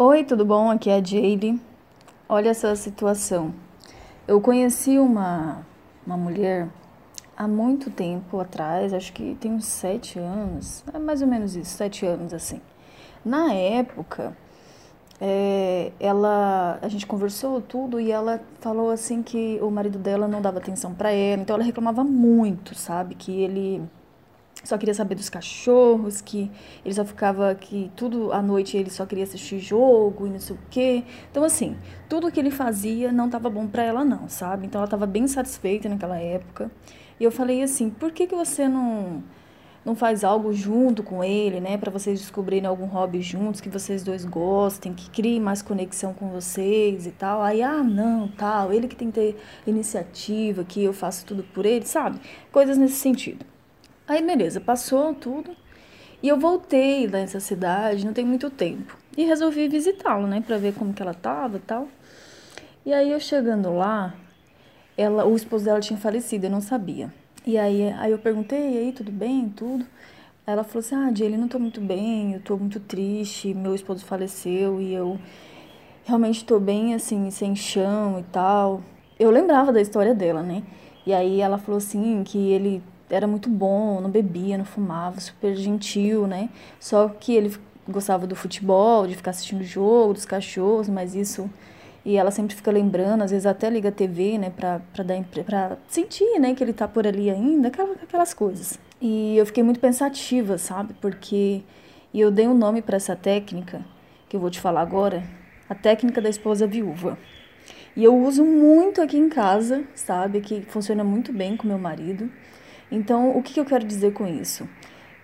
Oi, tudo bom? Aqui é a Jade. Olha essa situação. Eu conheci uma, uma mulher há muito tempo atrás, acho que tem uns sete anos, é mais ou menos isso, sete anos assim. Na época, é, ela, a gente conversou tudo e ela falou assim que o marido dela não dava atenção para ela, então ela reclamava muito, sabe, que ele só queria saber dos cachorros, que ele só ficava que tudo à noite ele só queria assistir jogo e não sei o quê. Então assim, tudo que ele fazia não estava bom para ela não, sabe? Então ela estava bem satisfeita naquela época. E eu falei assim: "Por que que você não não faz algo junto com ele, né, para vocês descobrirem algum hobby juntos que vocês dois gostem, que crie mais conexão com vocês e tal. Aí, ah, não, tal, ele que tem que ter iniciativa, que eu faço tudo por ele, sabe? Coisas nesse sentido. Aí, beleza, passou tudo. E eu voltei nessa cidade, não tem muito tempo. E resolvi visitá-lo, né, para ver como que ela tava tal. E aí eu chegando lá, ela, o esposo dela tinha falecido, eu não sabia. E aí, aí eu perguntei, e aí, tudo bem, tudo? Ela falou assim, ah, Jay, não tô muito bem, eu tô muito triste, meu esposo faleceu e eu realmente tô bem, assim, sem chão e tal. Eu lembrava da história dela, né? E aí ela falou assim, que ele era muito bom, não bebia, não fumava, super gentil, né? Só que ele gostava do futebol, de ficar assistindo o jogo, dos cachorros, mas isso e ela sempre fica lembrando, às vezes até liga a TV, né, pra, pra, dar, pra sentir, né, que ele tá por ali ainda, aquelas coisas. E eu fiquei muito pensativa, sabe, porque e eu dei um nome para essa técnica, que eu vou te falar agora, a técnica da esposa viúva. E eu uso muito aqui em casa, sabe, que funciona muito bem com meu marido. Então, o que, eu quero dizer com isso?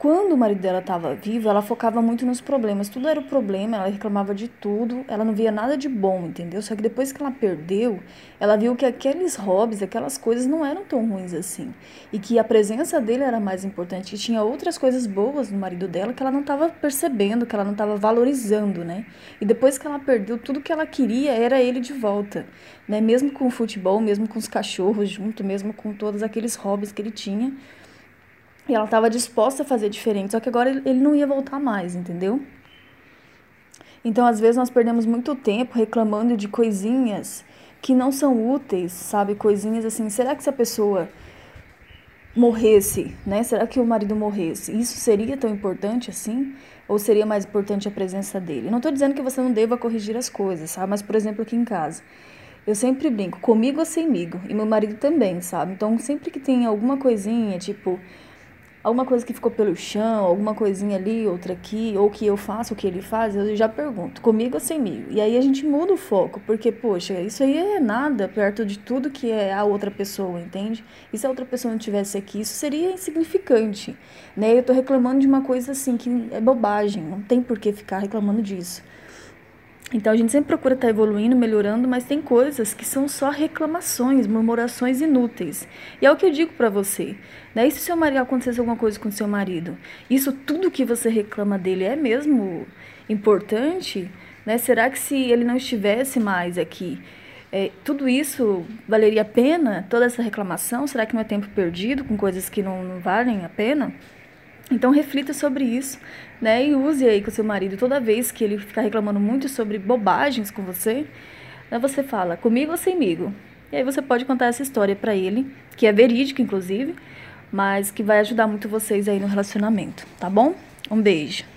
Quando o marido dela estava vivo, ela focava muito nos problemas. Tudo era o problema, ela reclamava de tudo, ela não via nada de bom, entendeu? Só que depois que ela perdeu, ela viu que aqueles hobbies, aquelas coisas não eram tão ruins assim. E que a presença dele era mais importante. E tinha outras coisas boas no marido dela que ela não estava percebendo, que ela não estava valorizando, né? E depois que ela perdeu, tudo que ela queria era ele de volta, né? Mesmo com o futebol, mesmo com os cachorros junto, mesmo com todos aqueles hobbies que ele tinha e ela estava disposta a fazer diferente, só que agora ele não ia voltar mais, entendeu? Então, às vezes, nós perdemos muito tempo reclamando de coisinhas que não são úteis, sabe? Coisinhas assim, será que se a pessoa morresse, né? Será que o marido morresse? Isso seria tão importante assim? Ou seria mais importante a presença dele? Não estou dizendo que você não deva corrigir as coisas, sabe? Mas, por exemplo, aqui em casa, eu sempre brinco, comigo ou semigo, e meu marido também, sabe? Então, sempre que tem alguma coisinha, tipo, alguma coisa que ficou pelo chão, alguma coisinha ali, outra aqui, ou que eu faço o que ele faz, eu já pergunto, comigo ou semigo? E aí a gente muda o foco, porque, poxa, isso aí é nada perto de tudo que é a outra pessoa, entende? E se a outra pessoa não estivesse aqui, isso seria insignificante, né? Eu tô reclamando de uma coisa assim que é bobagem, não tem por que ficar reclamando disso. Então a gente sempre procura estar tá evoluindo, melhorando, mas tem coisas que são só reclamações, murmurações inúteis. E é o que eu digo para você. Né? E se seu marido acontecesse alguma coisa com seu marido? Isso tudo que você reclama dele é mesmo importante? Né? Será que se ele não estivesse mais aqui, é, tudo isso valeria a pena? Toda essa reclamação? Será que não é tempo perdido com coisas que não, não valem a pena? Então reflita sobre isso, né? E use aí com seu marido toda vez que ele ficar reclamando muito sobre bobagens com você, né? você fala comigo ou semigo. E aí você pode contar essa história para ele, que é verídica inclusive, mas que vai ajudar muito vocês aí no relacionamento, tá bom? Um beijo.